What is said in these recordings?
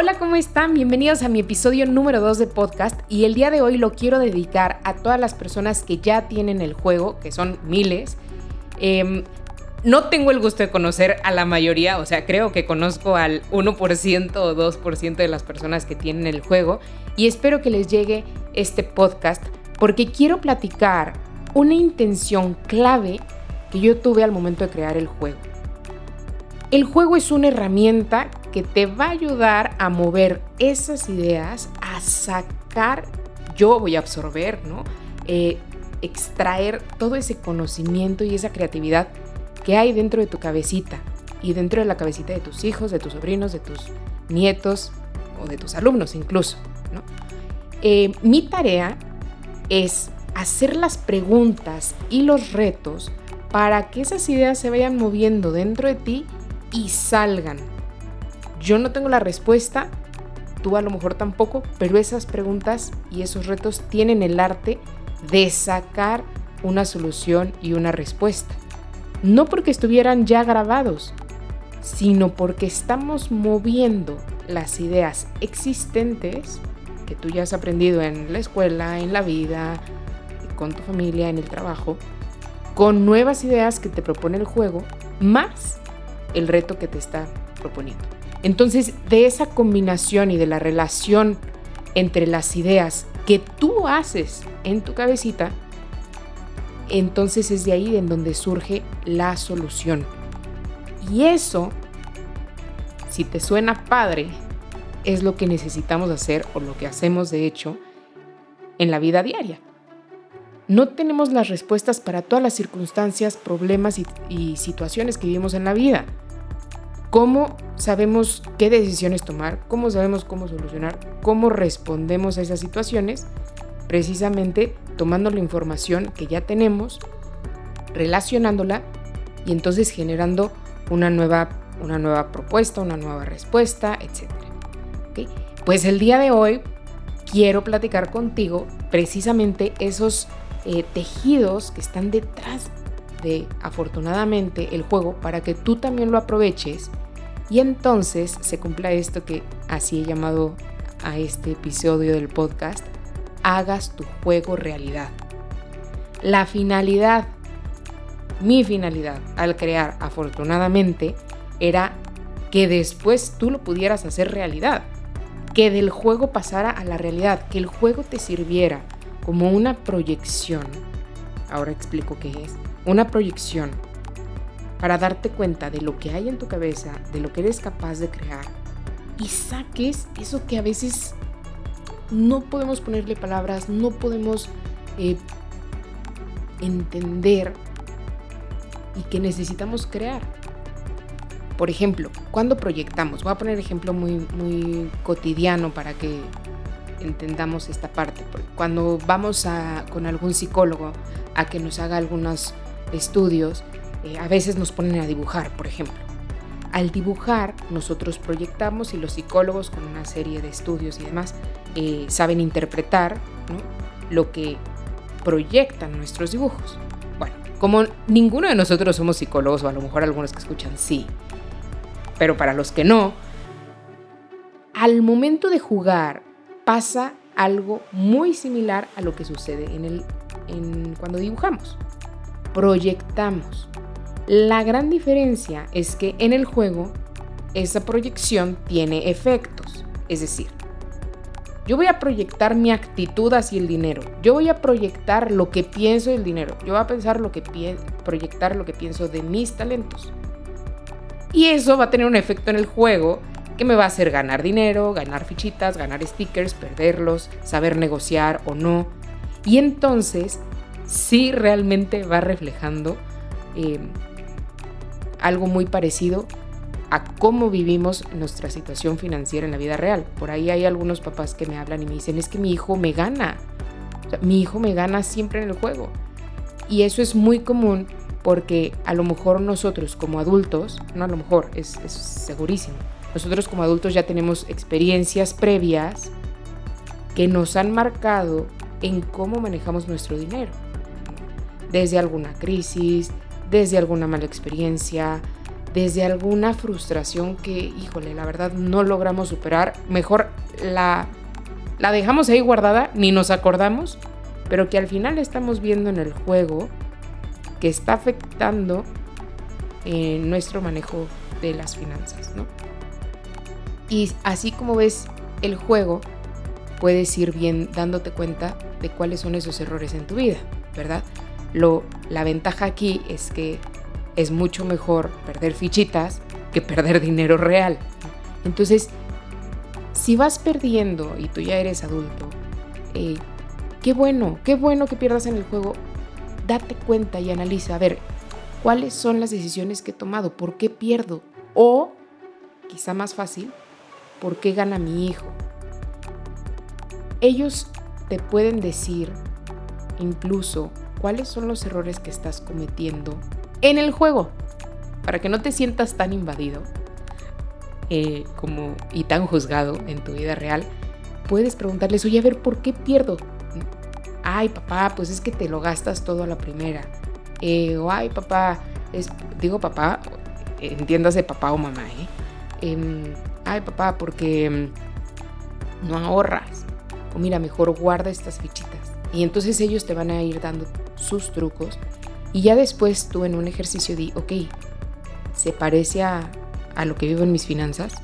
Hola, ¿cómo están? Bienvenidos a mi episodio número 2 de podcast y el día de hoy lo quiero dedicar a todas las personas que ya tienen el juego, que son miles. Em, no tengo el gusto de conocer a la mayoría, o sea, creo que conozco al 1% o 2% de las personas que tienen el juego y espero que les llegue este podcast porque quiero platicar una intención clave que yo tuve al momento de crear el juego. El juego es una herramienta que te va a ayudar a mover esas ideas, a sacar, yo voy a absorber, ¿no? Eh, extraer todo ese conocimiento y esa creatividad que hay dentro de tu cabecita y dentro de la cabecita de tus hijos, de tus sobrinos, de tus nietos o de tus alumnos incluso. Eh, mi tarea es hacer las preguntas y los retos para que esas ideas se vayan moviendo dentro de ti y salgan yo no tengo la respuesta, tú a lo mejor tampoco, pero esas preguntas y esos retos tienen el arte de sacar una solución y una respuesta. No porque estuvieran ya grabados, sino porque estamos moviendo las ideas existentes que tú ya has aprendido en la escuela, en la vida, con tu familia, en el trabajo, con nuevas ideas que te propone el juego, más el reto que te está proponiendo. Entonces, de esa combinación y de la relación entre las ideas que tú haces en tu cabecita, entonces es de ahí en donde surge la solución. Y eso, si te suena padre, es lo que necesitamos hacer o lo que hacemos de hecho en la vida diaria. No tenemos las respuestas para todas las circunstancias, problemas y, situaciones que vivimos en la vida. ¿Cómo sabemos qué decisiones tomar? ¿Cómo sabemos cómo solucionar? ¿Cómo respondemos a esas situaciones? Precisamente tomando la información que ya tenemos, relacionándola y entonces generando una nueva, una nueva propuesta, una nueva respuesta, etc. Pues el día de hoy quiero platicar contigo precisamente esos eh, tejidos que están detrás de afortunadamente el juego para que tú también lo aproveches y entonces se cumpla esto que así he llamado a este episodio del podcast, hagas tu juego realidad. La finalidad, mi finalidad al crear afortunadamente era que después tú lo pudieras hacer realidad, que del juego pasara a la realidad, que el juego te sirviera como una proyección. Ahora explico qué es. Una proyección para darte cuenta de lo que hay en tu cabeza, de lo que eres capaz de crear y saques eso que a veces no podemos ponerle palabras, no podemos eh, entender y que necesitamos crear. Por ejemplo, cuando proyectamos, voy a poner ejemplo muy, muy cotidiano para que entendamos esta parte. Cuando vamos a, con algún psicólogo a que nos haga algunos estudios, eh, a veces nos ponen a dibujar, por ejemplo. Al dibujar, nosotros proyectamos y los psicólogos con una serie de estudios y demás eh, saben interpretar lo que proyectan nuestros dibujos. Bueno, como ninguno de nosotros somos psicólogos, o a lo mejor algunos que escuchan sí, pero para los que no, al momento de jugar pasa algo muy similar a lo que sucede en el, en, cuando dibujamos. Proyectamos. La gran diferencia es que en el juego esa proyección tiene efectos. Es decir, yo voy a proyectar mi actitud hacia el dinero. Yo voy a proyectar lo que pienso del dinero. Yo voy a pensar lo que proyectar lo que pienso de mis talentos. Y eso va a tener un efecto en el juego que me va a hacer ganar dinero, ganar fichitas, ganar stickers, perderlos, saber negociar o no. Y entonces sí realmente va reflejando eh, algo muy parecido a cómo vivimos nuestra situación financiera en la vida real. Por ahí hay algunos papás que me hablan y me dicen, es que mi hijo me gana. mi hijo me gana siempre en el juego. Y eso es muy común porque a lo mejor nosotros como adultos, no a lo mejor, es, segurísimo, nosotros como adultos ya tenemos experiencias previas que nos han marcado en cómo manejamos nuestro dinero. Desde alguna crisis, desde alguna mala experiencia, desde alguna frustración que, híjole, la verdad no logramos superar. Mejor la, la dejamos ahí guardada, ni nos acordamos, pero que al final estamos viendo en el juego que está afectando eh, nuestro manejo de las finanzas, ¿no? Y así como ves el juego, puedes ir bien dándote cuenta de cuáles son esos errores en tu vida, ¿verdad? Lo, la ventaja aquí es que es mucho mejor perder fichitas que perder dinero real. Entonces, si vas perdiendo y tú ya eres adulto, eh, qué bueno, qué bueno que pierdas en el juego. Date cuenta y analiza, a ver, cuáles son las decisiones que he tomado, por qué pierdo o, quizá más fácil, por qué gana mi hijo. Ellos te pueden decir incluso cuáles son los errores que estás cometiendo en el juego, para que no te sientas tan invadido eh, como, y tan juzgado en tu vida real. Puedes preguntarles, oye, a ver, ¿por qué pierdo? Ay, papá, pues es que te lo gastas todo a la primera. Eh, o ay, papá, es, digo papá, entiéndase papá o mamá, ¿eh? Em, ay, papá, porque em, no ahorras. O mira, mejor guarda estas fichitas. Y entonces ellos te van a ir dando sus trucos. Y ya después tú en un ejercicio di, ok, ¿se parece a, a lo que vivo en mis finanzas?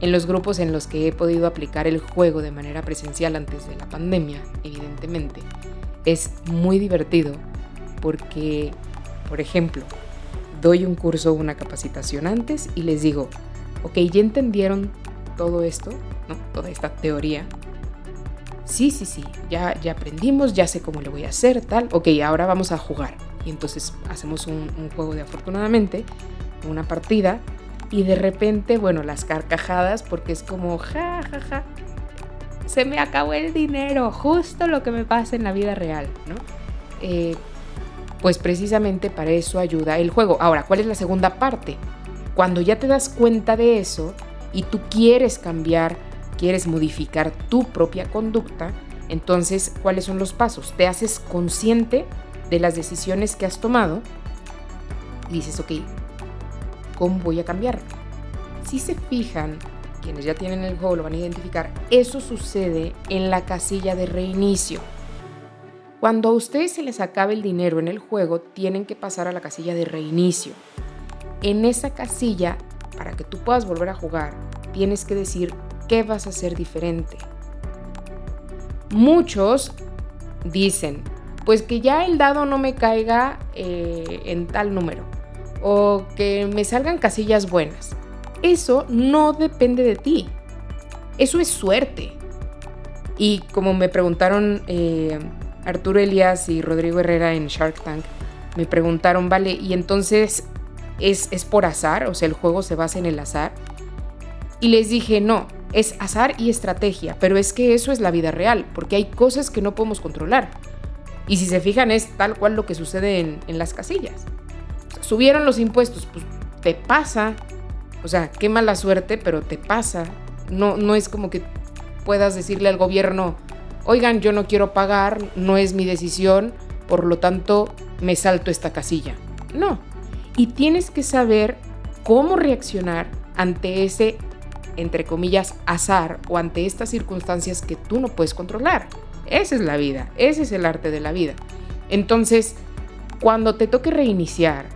En los grupos en los que he podido aplicar el juego de manera presencial antes de la pandemia, evidentemente, es muy divertido porque, por ejemplo, doy un curso o una capacitación antes y les digo, ok, ¿ya entendieron todo esto? ¿no? Toda esta teoría. Sí, sí, sí, ya, ya aprendimos, ya sé cómo lo voy a hacer, tal. Ok, ahora vamos a jugar. Y entonces hacemos un, un juego de afortunadamente, una partida, y de repente, bueno, las carcajadas, porque es como, ja, ja, ja, se me acabó el dinero, justo lo que me pasa en la vida real, ¿no? Eh, pues precisamente para eso ayuda el juego. Ahora, ¿cuál es la segunda parte? Cuando ya te das cuenta de eso y tú quieres cambiar, quieres modificar tu propia conducta, entonces, ¿cuáles son los pasos? Te haces consciente de las decisiones que has tomado y dices, ok, ¿cómo voy a cambiar? Si se fijan, quienes ya tienen el juego lo van a identificar, eso sucede en la casilla de reinicio. Cuando a ustedes se les acabe el dinero en el juego, tienen que pasar a la casilla de reinicio. En esa casilla, para que tú puedas volver a jugar, tienes que decir qué vas a hacer diferente. Muchos dicen, pues que ya el dado no me caiga eh, en tal número o que me salgan casillas buenas. Eso no depende de ti. Eso es suerte. Y como me preguntaron eh, Arturo Elias y Rodrigo Herrera en Shark Tank me preguntaron, vale, y entonces es, es por azar, o sea, el juego se basa en el azar. Y les dije, no, es azar y estrategia, pero es que eso es la vida real, porque hay cosas que no podemos controlar. Y si se fijan, es tal cual lo que sucede en, en las casillas. Subieron los impuestos, pues te pasa. O sea, qué mala suerte, pero te pasa. No, no es como que puedas decirle al gobierno, oigan, yo no quiero pagar, no es mi decisión, por lo tanto me salto esta casilla. No. Y tienes que saber cómo reaccionar ante ese, entre comillas, azar o ante estas circunstancias que tú no puedes controlar. Esa es la vida, ese es el arte de la vida. Entonces, cuando te toque reiniciar,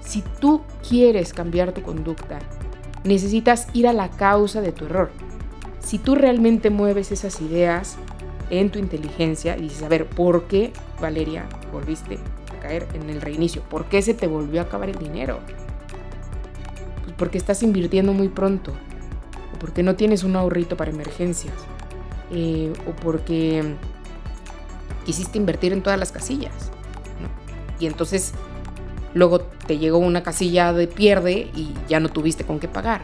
si tú quieres cambiar tu conducta, necesitas ir a la causa de tu error. Si tú realmente mueves esas ideas, en tu inteligencia y dices, a ver, ¿por qué, Valeria, volviste a caer en el reinicio? ¿Por qué se te volvió a acabar el dinero? Pues porque estás invirtiendo muy pronto, porque no tienes un ahorrito para emergencias, eh, o porque quisiste invertir en todas las casillas, Y entonces luego te llegó una casilla de pierde y ya no tuviste con qué pagar.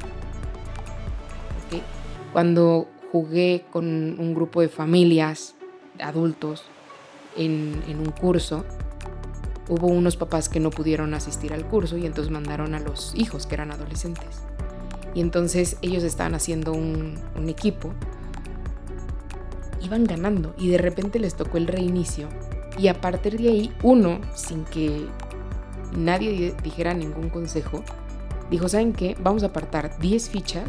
Cuando jugué con un grupo de familias, adultos, en, un curso. Hubo unos papás que no pudieron asistir al curso y entonces mandaron a los hijos que eran adolescentes. Y entonces ellos estaban haciendo un, equipo. Iban ganando y de repente les tocó el reinicio. Y a partir de ahí, uno, sin que nadie dijera ningún consejo, dijo, ¿saben qué? Vamos a apartar 10 fichas,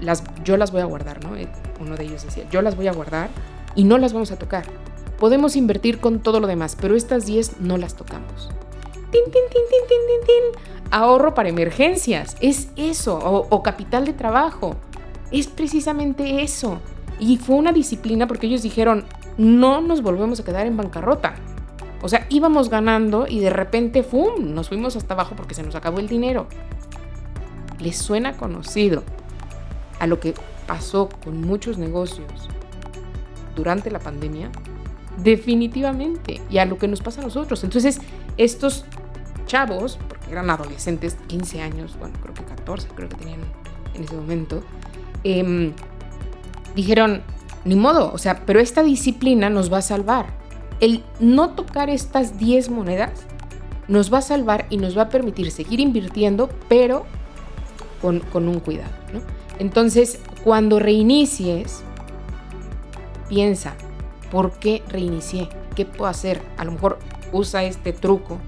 las, yo las voy a guardar, ¿no? Eh, uno de ellos decía, yo las voy a guardar y no las vamos a tocar. Podemos invertir con todo lo demás, pero estas 10 no las tocamos. Tin, tin, tin, tin, tin, tin. Ahorro para emergencias, es eso, o, capital de trabajo, es precisamente eso. Y fue una disciplina porque ellos dijeron, no nos volvemos a quedar en bancarrota. O sea, íbamos ganando y de repente, ¡fum!, nos fuimos hasta abajo porque se nos acabó el dinero. ¿Les suena conocido a lo que pasó con muchos negocios durante la pandemia? Definitivamente. Y a lo que nos pasa a nosotros. Entonces, estos chavos, eran adolescentes, 15 años, bueno, creo que 14, creo que tenían en ese momento, em, dijeron, ni modo, o sea, pero esta disciplina nos va a salvar. El no tocar estas 10 monedas nos va a salvar y nos va a permitir seguir invirtiendo, pero con, un cuidado. Entonces, cuando reinicies, piensa, ¿por qué reinicié? ¿Qué puedo hacer? A lo mejor usa este truco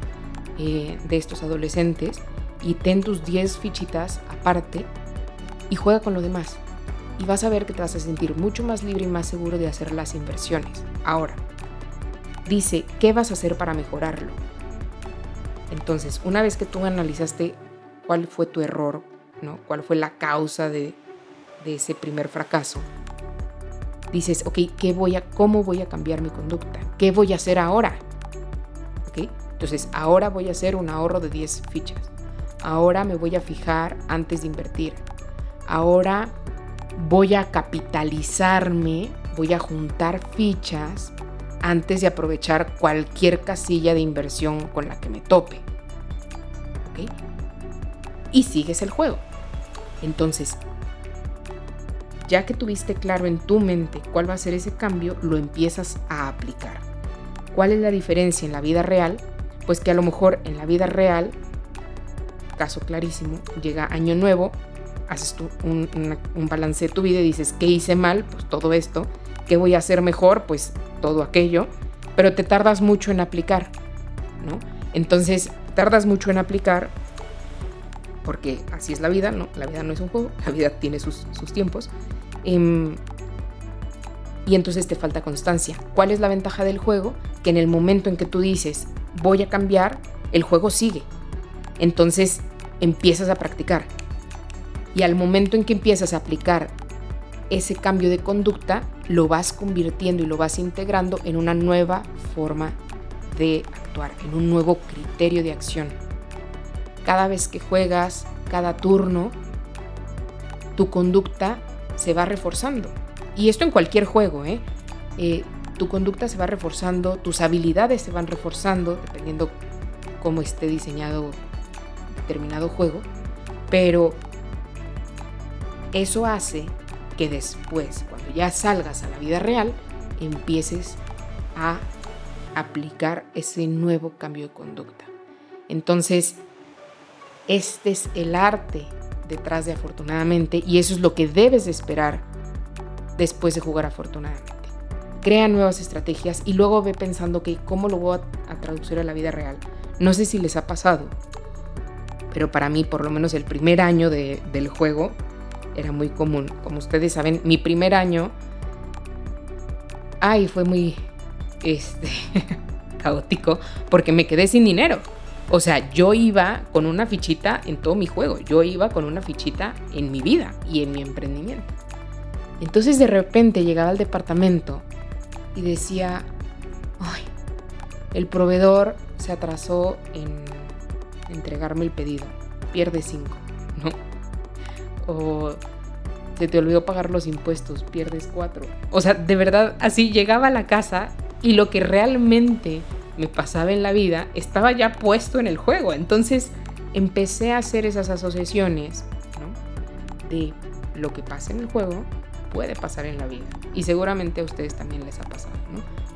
eh, de estos adolescentes y ten tus 10 fichitas aparte y juega con lo demás y vas a ver que te vas a sentir mucho más libre y más seguro de hacer las inversiones. Ahora, dice, ¿qué vas a hacer para mejorarlo? Entonces, una vez que tú analizaste cuál fue tu error, ¿no? cuál fue la causa de, de ese primer fracaso, dices, ok, ¿qué voy a, ¿cómo voy a cambiar mi conducta? ¿Qué voy a hacer ahora? Entonces, ahora voy a hacer un ahorro de 10 fichas. Ahora me voy a fijar antes de invertir. Ahora voy a capitalizarme, voy a juntar fichas antes de aprovechar cualquier casilla de inversión con la que me tope. Y sigues el juego. Entonces, ya que tuviste claro en tu mente cuál va a ser ese cambio, lo empiezas a aplicar. ¿Cuál es la diferencia en la vida real? Pues que a lo mejor en la vida real, caso clarísimo, llega año nuevo, haces tú un, balance de tu vida y dices, ¿qué hice mal? Pues todo esto. ¿Qué voy a hacer mejor? Pues todo aquello. Pero te tardas mucho en aplicar, ¿no? Entonces, tardas mucho en aplicar porque así es la vida, ¿no? La vida no es un juego, la vida tiene sus, tiempos. Em, y entonces te falta constancia. ¿Cuál es la ventaja del juego? Que en el momento en que tú dices, voy a cambiar, el juego sigue. Entonces empiezas a practicar. Y al momento en que empiezas a aplicar ese cambio de conducta, lo vas convirtiendo y lo vas integrando en una nueva forma de actuar, en un nuevo criterio de acción. Cada vez que juegas, cada turno, tu conducta se va reforzando. Y esto en cualquier juego, ¿eh? eh tu conducta se va reforzando, tus habilidades se van reforzando, dependiendo cómo esté diseñado determinado juego. Pero eso hace que después, cuando ya salgas a la vida real, empieces a aplicar ese nuevo cambio de conducta. Entonces, este es el arte detrás de afortunadamente y eso es lo que debes de esperar después de jugar afortunadamente. Crea nuevas estrategias y luego ve pensando que cómo lo voy a, traducir a la vida real. No sé si les ha pasado, pero para mí por lo menos el primer año del juego era muy común. Como ustedes saben, mi primer año, ay, fue muy este, caótico porque me quedé sin dinero. O sea, yo iba con una fichita en todo mi juego, yo iba con una fichita en mi vida y en mi emprendimiento. Entonces de repente llegaba al departamento y decía, ay, el proveedor se atrasó en entregarme el pedido, pierde cinco, ¿no? o se te olvidó pagar los impuestos, pierdes cuatro. O sea, de verdad, así llegaba a la casa y lo que realmente me pasaba en la vida estaba ya puesto en el juego. Entonces empecé a hacer esas asociaciones de lo que pasa en el juego puede pasar en la vida. Y seguramente a ustedes también les ha pasado.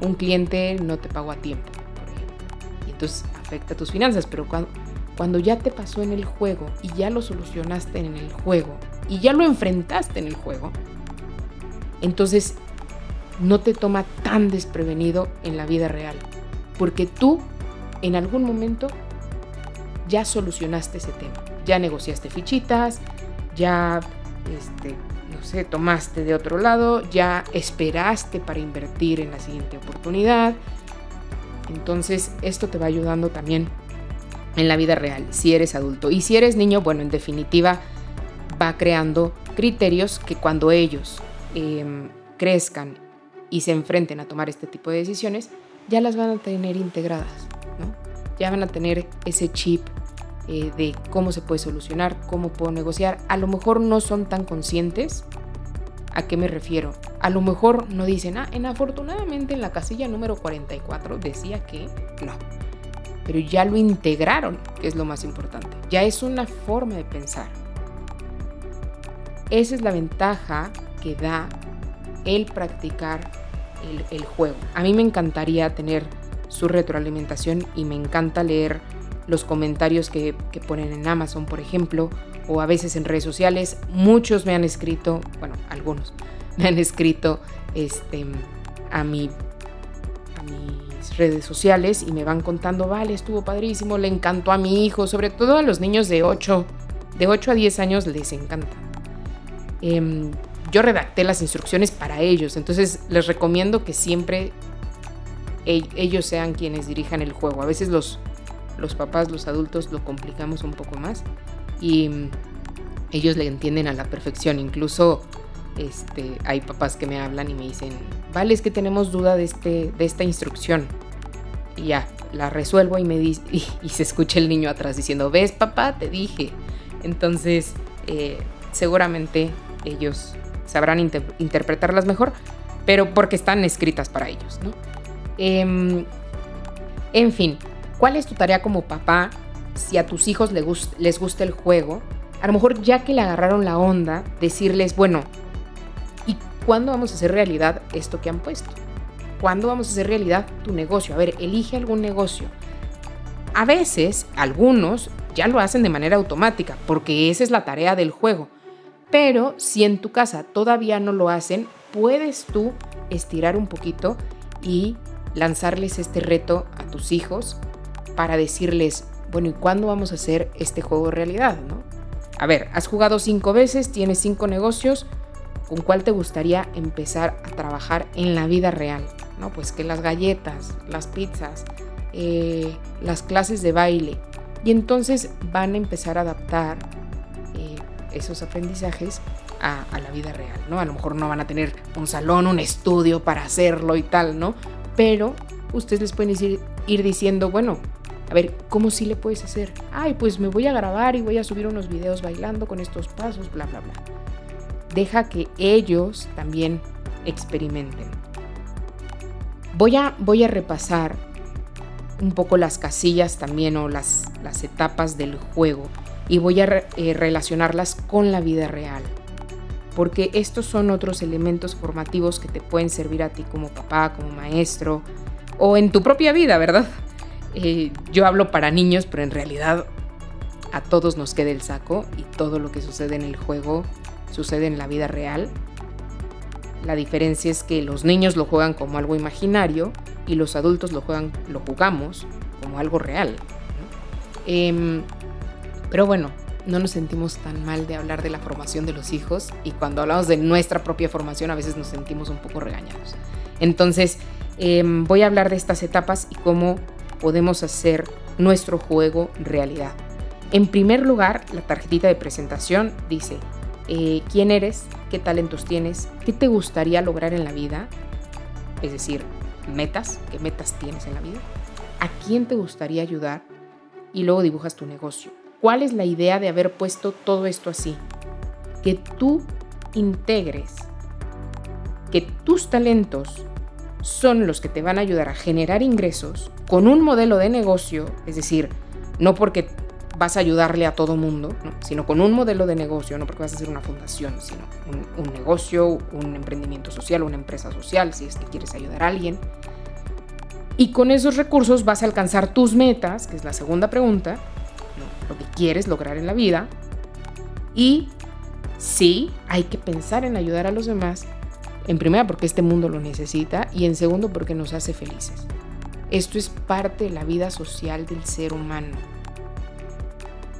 Un cliente no te pagó a tiempo, por ejemplo. Y entonces afecta tus finanzas, pero cuando, cuando ya te pasó en el juego y ya lo solucionaste en el juego y ya lo enfrentaste en el juego, entonces no te toma tan desprevenido en la vida real. Porque tú en algún momento ya solucionaste ese tema. Ya negociaste fichitas, ya, este, no tomaste de otro lado, ya esperaste para invertir en la siguiente oportunidad. Entonces, esto te va ayudando también en la vida real, si eres adulto. Y si eres niño, bueno, en definitiva, va creando criterios que cuando ellos em, crezcan y se enfrenten a tomar este tipo de decisiones, ya las van a tener integradas, ¿no? Ya van a tener ese chip eh, de cómo se puede solucionar, cómo puedo negociar. A lo mejor no son tan conscientes. ¿A qué me refiero? A lo mejor no dicen, ah, en afortunadamente en la casilla número 44 decía que no. Pero ya lo integraron, que es lo más importante. Ya es una forma de pensar. Esa es la ventaja que da el practicar el, juego. A mí me encantaría tener su retroalimentación y me encanta leer los comentarios que, ponen en Amazon, por ejemplo, o a veces en redes sociales. Muchos me han escrito, bueno, algunos me han escrito este, a, mi, a mis redes sociales y me van contando, vale, estuvo padrísimo, le encantó a mi hijo, sobre todo a los niños de 8, de 8 a 10 años les encanta. Em, yo redacté las instrucciones para ellos, entonces les recomiendo que siempre ellos sean quienes dirijan el juego. A veces los, los papás, los adultos lo complicamos un poco más y mm, ellos le entienden a la perfección. Incluso este, hay papás que me hablan y me dicen, vale, es que tenemos duda de, este, de esta instrucción. Y ya, la resuelvo y, me y, y, se escucha el niño atrás diciendo, ves papá, te dije. Entonces, eh, seguramente ellos sabrán interpretarlas mejor, pero porque están escritas para ellos, ¿no? Em, en fin, ¿cuál es tu tarea como papá si a tus hijos les, gusta el juego? A lo mejor ya que le agarraron la onda, decirles, bueno, ¿y cuándo vamos a hacer realidad esto que han puesto? ¿Cuándo vamos a hacer realidad tu negocio? A ver, elige algún negocio. A veces, algunos ya lo hacen de manera automática, porque esa es la tarea del juego. Pero si en tu casa todavía no lo hacen, puedes tú estirar un poquito y lanzarles este reto a tus hijos para decirles, bueno, ¿y cuándo vamos a hacer este juego realidad? ¿no? A ver, has jugado cinco veces, tienes cinco negocios, ¿con cuál te gustaría empezar a trabajar en la vida real? ¿No? Pues que las galletas, las pizzas, eh, las clases de baile. Y entonces van a empezar a adaptar esos aprendizajes a, la vida real, ¿no? A lo mejor no van a tener un salón, un estudio para hacerlo y tal, ¿no? Pero ustedes les pueden decir, ir diciendo, bueno, a ver, ¿cómo sí le puedes hacer? Ay, pues me voy a grabar y voy a subir unos videos bailando con estos pasos, bla, bla, bla. Deja que ellos también experimenten. Voy a, voy a repasar un poco las casillas también o las, las etapas del juego y voy a eh, relacionarlas con la vida real. Porque estos son otros elementos formativos que te pueden servir a ti como papá, como maestro o en tu propia vida, ¿verdad? Eh, yo hablo para niños, pero en realidad a todos nos queda el saco y todo lo que sucede en el juego sucede en la vida real. La diferencia es que los niños lo juegan como algo imaginario y los adultos lo, juegan, lo jugamos como algo real. Em, pero bueno, no nos sentimos tan mal de hablar de la formación de los hijos y cuando hablamos de nuestra propia formación a veces nos sentimos un poco regañados. Entonces, em, voy a hablar de estas etapas y cómo podemos hacer nuestro juego realidad. En primer lugar, la tarjetita de presentación dice eh, quién eres, qué talentos tienes, qué te gustaría lograr en la vida, es decir, metas, qué metas tienes en la vida, a quién te gustaría ayudar y luego dibujas tu negocio. ¿Cuál es la idea de haber puesto todo esto así? Que tú integres, que tus talentos son los que te van a ayudar a generar ingresos con un modelo de negocio, es decir, no porque vas a ayudarle a todo mundo, sino con un modelo de negocio, no porque vas a hacer una fundación, sino un, negocio, un emprendimiento social, una empresa social, si es que quieres ayudar a alguien. Y con esos recursos vas a alcanzar tus metas, que es la segunda pregunta, lo que quieres lograr en la vida. Y sí, hay que pensar en ayudar a los demás, en primera porque este mundo lo necesita y en segundo porque nos hace felices. Esto es parte de la vida social del ser humano.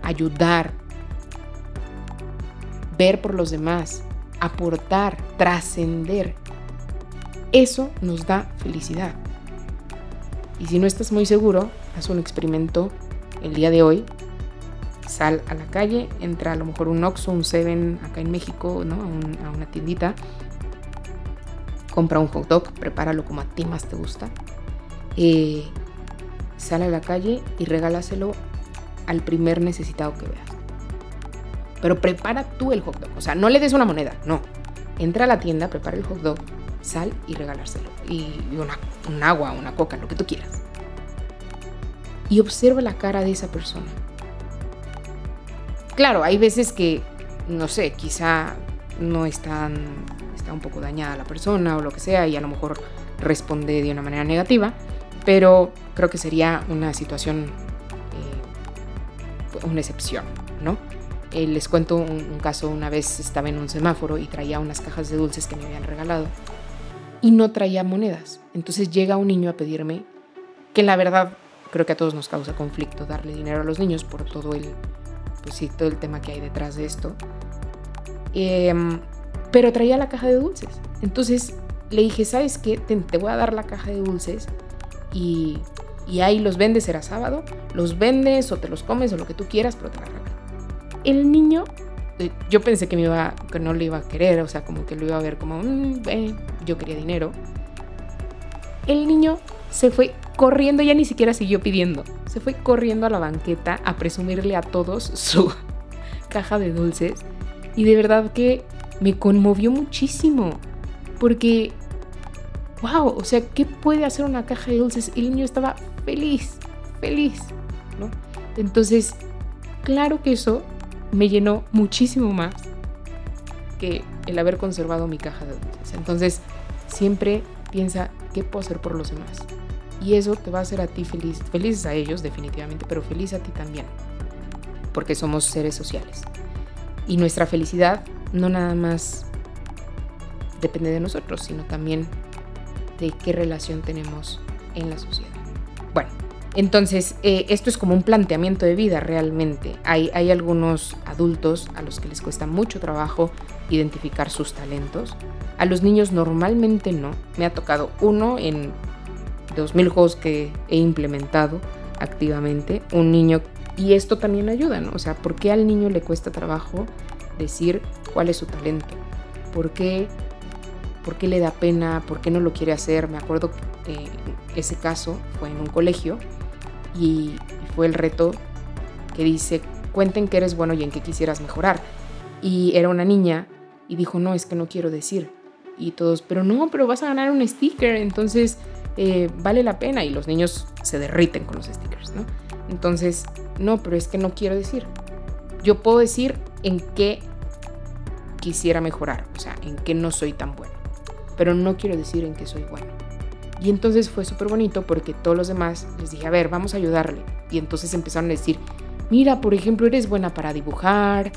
ayudar, ver por los demás, aportar, trascender. Eso nos da felicidad. Y si no estás muy seguro, haz un experimento el día de hoy. Sal a la calle, entra a lo mejor un Oxxo, un Seven acá en México, ¿no? a, una tiendita. Compra un hot dog, prepáralo como a ti más te gusta. Eh, sale a la calle y regálaselo al primer necesitado que veas. Pero prepara tú el hot dog. O sea, no le des una moneda, no. Entra a la tienda, prepara el hot dog, sal y regalárselo. Y una, un agua, una coca, lo que tú quieras. Y observa la cara de esa persona. Claro, hay veces que, no sé, quizá no están, está un poco dañada la persona o lo que sea y a lo mejor responde de una manera negativa, pero creo que sería una situación, eh, una excepción, ¿no? Eh, les cuento un, caso, una vez estaba en un semáforo y traía unas cajas de dulces que me habían regalado y no traía monedas. Entonces llega un niño a pedirme, que la verdad creo que a todos nos causa conflicto darle dinero a los niños por todo el, pues sí, todo el tema que hay detrás de esto. Em, pero traía la caja de dulces. Entonces le dije, ¿sabes qué? Te, voy a dar la caja de dulces y, y, ahí los vendes, era sábado, los vendes o te los comes o lo que tú quieras, pero te la regalo el niño, eh, yo pensé que, me iba, que no le iba a querer, o sea, como que lo iba a ver como, mm, yo quería dinero. El niño se fue corriendo, ya ni siquiera siguió pidiendo, se fue corriendo a la banqueta a presumirle a todos su caja de dulces. Y de verdad que me conmovió muchísimo, porque, wow, o sea, ¿qué puede hacer una caja de dulces? El niño estaba feliz, feliz, ¿no? Entonces, claro que eso me llenó muchísimo más que el haber conservado mi caja de dulces. Entonces, siempre piensa qué puedo hacer por los demás. Y eso te va a hacer a ti feliz, felices a ellos definitivamente, pero feliz a ti también, porque somos seres sociales. Y nuestra felicidad no nada más depende de nosotros, sino también de qué relación tenemos en la sociedad. Bueno, entonces, eh, esto es como un planteamiento de vida realmente. Hay, hay algunos adultos a los que les cuesta mucho trabajo identificar sus talentos. A los niños normalmente no. Me ha tocado uno en 2000 juegos que he implementado activamente. Un niño, y esto también ayuda, ¿no? O sea, ¿por qué al niño le cuesta trabajo decir cuál es su talento? ¿Por qué, por qué le da pena? ¿Por qué no lo quiere hacer? Me acuerdo que ese caso fue en un colegio y, fue el reto que dice, cuenten que eres bueno y en qué quisieras mejorar. Y era una niña y dijo, no, es que no quiero decir. Y todos, pero no, pero vas a ganar un sticker, entonces eh, vale la pena. Y los niños se derriten con los stickers, ¿no? Entonces, no, pero es que no quiero decir. Yo puedo decir en qué quisiera mejorar, o sea, en qué no soy tan bueno. Pero no quiero decir en qué soy bueno. Y entonces fue súper bonito porque todos los demás les dije, a ver, vamos a ayudarle. Y entonces empezaron a decir, mira, por ejemplo, eres buena para dibujar,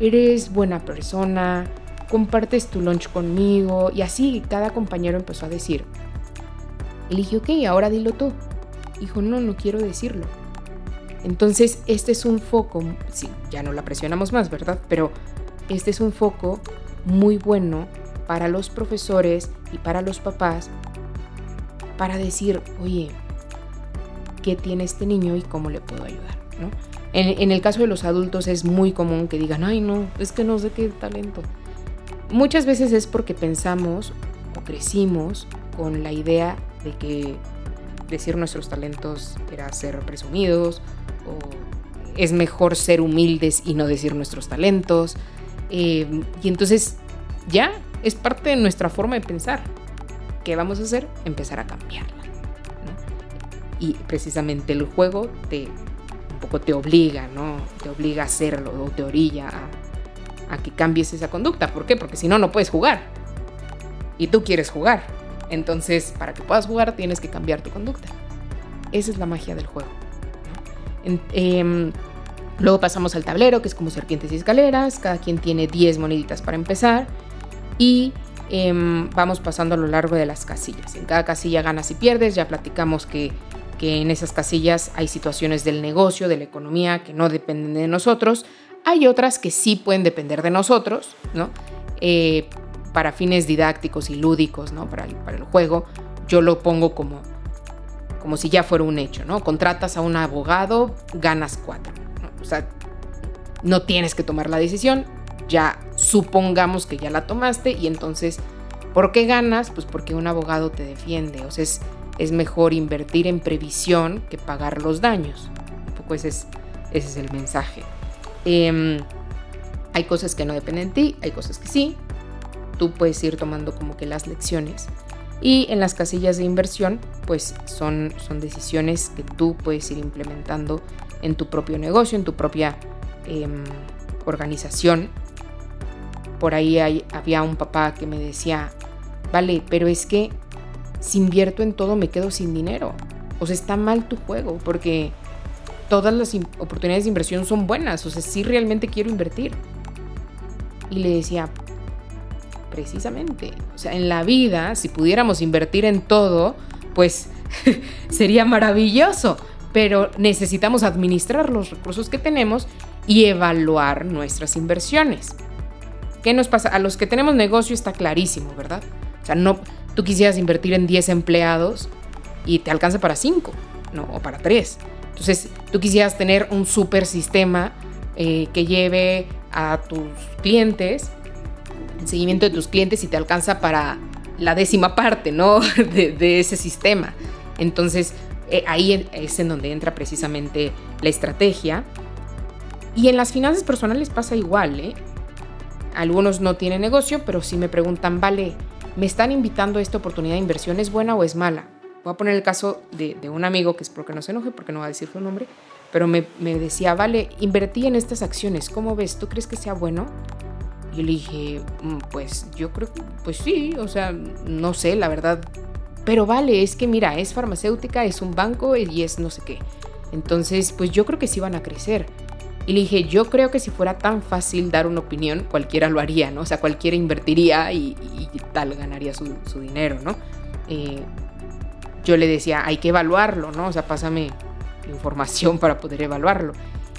eres buena persona, compartes tu lunch conmigo. Y así cada compañero empezó a decir. Y dije, ok, ahora dilo tú. Dijo, no, no quiero decirlo. Entonces, este es un foco, sí, ya no la presionamos más, ¿verdad? Pero este es un foco muy bueno para los profesores y para los papás para decir, oye, ¿qué tiene este niño y cómo le puedo ayudar? En, el caso de los adultos es muy común que digan, ay no, es que no sé qué talento. Muchas veces es porque pensamos o crecimos con la idea de que decir nuestros talentos era ser presumidos o es mejor ser humildes y no decir nuestros talentos. Eh, y entonces ya es parte de nuestra forma de pensar. ¿qué vamos a hacer? Empezar a cambiarla. Y precisamente el juego te un poco te obliga, ¿no? Te obliga a hacerlo o te orilla a, que cambies esa conducta. ¿Por qué? Porque si no, no puedes jugar. Y tú quieres jugar. Entonces, para que puedas jugar, tienes que cambiar tu conducta. Esa es la magia del juego. Em, luego pasamos al tablero, que es como serpientes y escaleras. Cada quien tiene 10 moneditas para empezar. Y Em, vamos pasando a lo largo de las casillas. En cada casilla ganas y pierdes, ya platicamos que, que en esas casillas hay situaciones del negocio, de la economía, que no dependen de nosotros. Hay otras que sí pueden depender de nosotros, ¿no? Eh, para fines didácticos y lúdicos, ¿no? Para el, para el juego, yo lo pongo como, como si ya fuera un hecho, ¿no? Contratas a un abogado, ganas cuatro. O sea, no tienes que tomar la decisión, ya supongamos que ya la tomaste y entonces, ¿por qué ganas? Pues porque un abogado te defiende, o sea, es, es mejor invertir en previsión que pagar los daños. Un poco ese es, ese es el mensaje. Em, hay cosas que no dependen de ti, hay cosas que sí. Tú puedes ir tomando como que las lecciones. Y en las casillas de inversión, pues son, son decisiones que tú puedes ir implementando en tu propio negocio, en tu propia em, organización. Por ahí había un papá que me decía, vale, pero es que si invierto en todo me quedo sin dinero. O sea, está mal tu juego porque todas las oportunidades de inversión son buenas. O sea, sí realmente quiero invertir. Y le decía, precisamente, o sea, en la vida, si pudiéramos invertir en todo, pues sería maravilloso. Pero necesitamos administrar los recursos que tenemos y evaluar nuestras inversiones. ¿Qué nos pasa? A los que tenemos negocio está clarísimo, ¿verdad? O sea, no, tú quisieras invertir en 10 empleados y te alcanza para 5, ¿no? O para 3. Entonces, tú quisieras tener un super sistema eh, que lleve a tus clientes, el seguimiento de tus clientes y te alcanza para la décima parte, ¿no? De, ese sistema. Entonces, eh, ahí es en donde entra precisamente la estrategia. Y en las finanzas personales pasa igual, ¿eh? Algunos no tienen negocio, pero si me preguntan, vale, me están invitando a esta oportunidad de inversión, ¿es buena o es mala? Voy a poner el caso de, un amigo que espero que no se enoje porque no va a decir su nombre, pero me, decía, vale, invertí en estas acciones, ¿cómo ves? ¿Tú crees que sea bueno? Y le dije, mm, pues yo creo que, pues sí, o sea, no sé, la verdad. Pero vale, es que mira, es farmacéutica, es un banco y es no sé qué. Entonces, pues yo creo que sí van a crecer. Y le dije, yo creo que si fuera tan fácil dar una opinión, cualquiera lo haría, ¿no? O sea, cualquiera invertiría y, tal, ganaría su, dinero, ¿no? Eh, yo le decía, hay que evaluarlo, ¿no? O sea, pásame información para poder evaluarlo.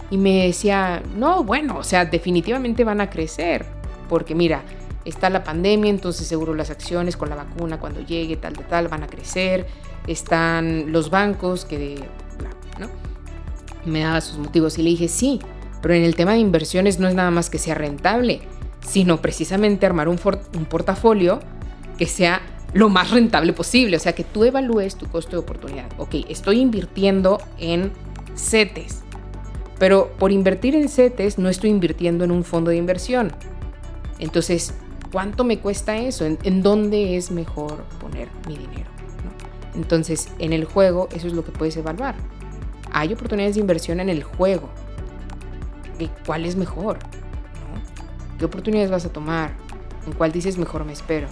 Y me decía, no, bueno, o sea, definitivamente van a crecer, porque mira, está la pandemia, entonces seguro las acciones con la vacuna cuando llegue, tal, tal, tal, van a crecer. Están los bancos que ¿no? me daba sus motivos y le dije, sí, pero en el tema de inversiones no es nada más que sea rentable, sino precisamente armar un, un portafolio que sea lo más rentable posible, o sea, que tú evalúes tu costo de oportunidad. Ok, estoy invirtiendo en CETES, pero por invertir en CETES no estoy invirtiendo en un fondo de inversión. Entonces, ¿cuánto me cuesta eso? ¿En, dónde es mejor poner mi dinero? Entonces, en el juego eso es lo que puedes evaluar hay oportunidades de inversión en el juego. ¿Cuál es mejor? ¿Qué oportunidades vas a tomar? ¿En cuál dices mejor me espero?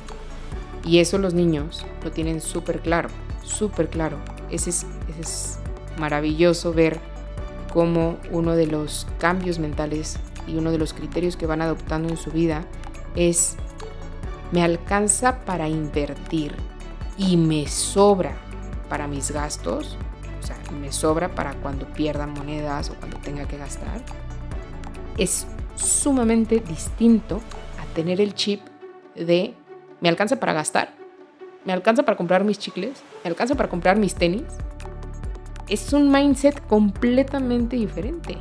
Y eso los niños lo tienen súper claro, súper claro. Ese es, es maravilloso ver cómo uno de los cambios mentales y uno de los criterios que van adoptando en su vida es, me alcanza para invertir y me sobra para mis gastos o sea, me sobra para cuando pierda monedas o cuando tenga que gastar, es sumamente distinto a tener el chip de me alcanza para gastar, me alcanza para comprar mis chicles, me alcanza para comprar mis tenis. Es un mindset completamente diferente.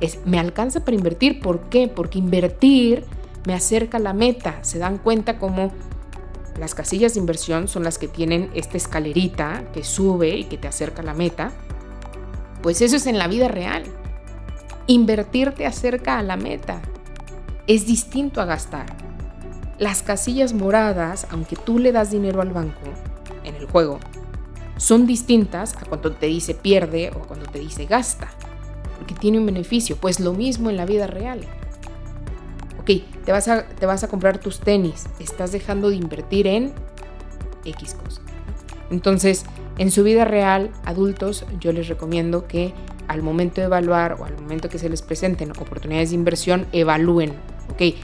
Es me alcanza para invertir, ¿por qué? Porque invertir me acerca la meta. Se dan cuenta como las casillas de inversión son las que tienen esta escalerita que sube y que te acerca a la meta. Pues eso es en la vida real. Invertir te acerca a la meta. Es distinto a gastar. Las casillas moradas, aunque tú le das dinero al banco en el juego, son distintas a cuando te dice pierde o cuando te dice gasta, porque tiene un beneficio. Pues lo mismo en la vida real ok, te vas, a, te vas a comprar tus tenis, estás dejando de invertir en X cosa. Entonces, en su vida real, adultos, yo les recomiendo que al momento de evaluar o al momento que se les presenten oportunidades de inversión, evalúen, ok,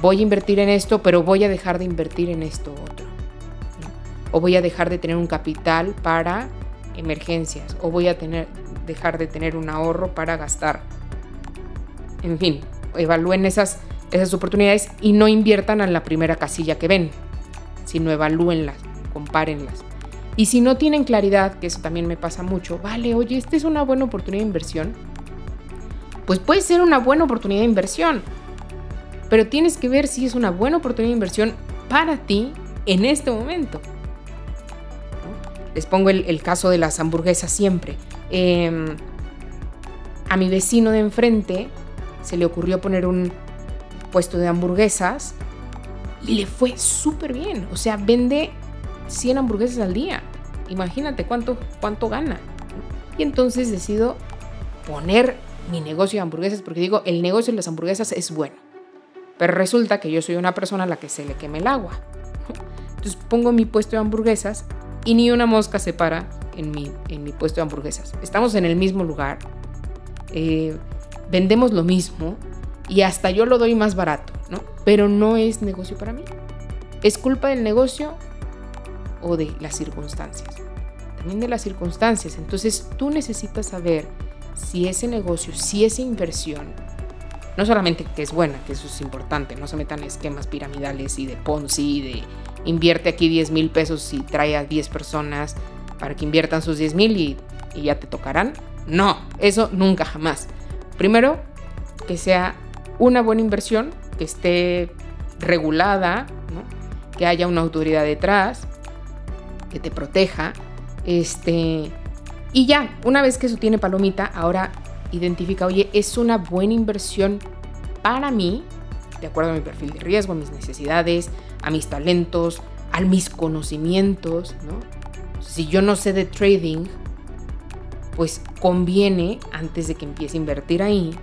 voy a invertir en esto, pero voy a dejar de invertir en esto otro. O voy a dejar de tener un capital para emergencias o voy a tener, dejar de tener un ahorro para gastar. En fin, evalúen esas, esas oportunidades y no inviertan en la primera casilla que ven, sino evalúenlas, compárenlas. Y si no tienen claridad, que eso también me pasa mucho, vale, oye, esta es una buena oportunidad de inversión, pues puede ser una buena oportunidad de inversión, pero tienes que ver si es una buena oportunidad de inversión para ti en este momento. Les pongo el, caso de las hamburguesas siempre. Em, a mi vecino de enfrente se le ocurrió poner un puesto de hamburguesas y le fue súper bien. O sea, vende 100 hamburguesas al día. Imagínate cuánto, cuánto gana. Y entonces decido poner mi negocio de hamburguesas porque digo, el negocio de las hamburguesas es bueno. Pero resulta que yo soy una persona a la que se le queme el agua. Entonces pongo mi puesto de hamburguesas y ni una mosca se para en mi, en mi puesto de hamburguesas. Estamos en el mismo lugar, eh, vendemos lo mismo y hasta yo lo doy más barato, ¿no? Pero no es negocio para mí. ¿Es culpa del negocio o de las circunstancias? También de las circunstancias. Entonces tú necesitas saber si ese negocio, si esa inversión, no solamente que es buena, que eso es importante, no se metan esquemas piramidales y de Ponzi, de invierte aquí 10 mil pesos y trae a 10 personas para que inviertan sus 10 mil y, ya te tocarán. No, eso nunca jamás. Primero, que sea una buena inversión, que esté regulada, que haya una autoridad detrás, que te proteja. Este, y ya, una vez que eso tiene palomita, ahora identifica, oye, es una buena inversión para mí, de acuerdo a mi perfil de riesgo, a mis necesidades, a mis talentos, a mis conocimientos, ¿no? Si yo no sé de trading, pues conviene, antes de que empiece a invertir ahí,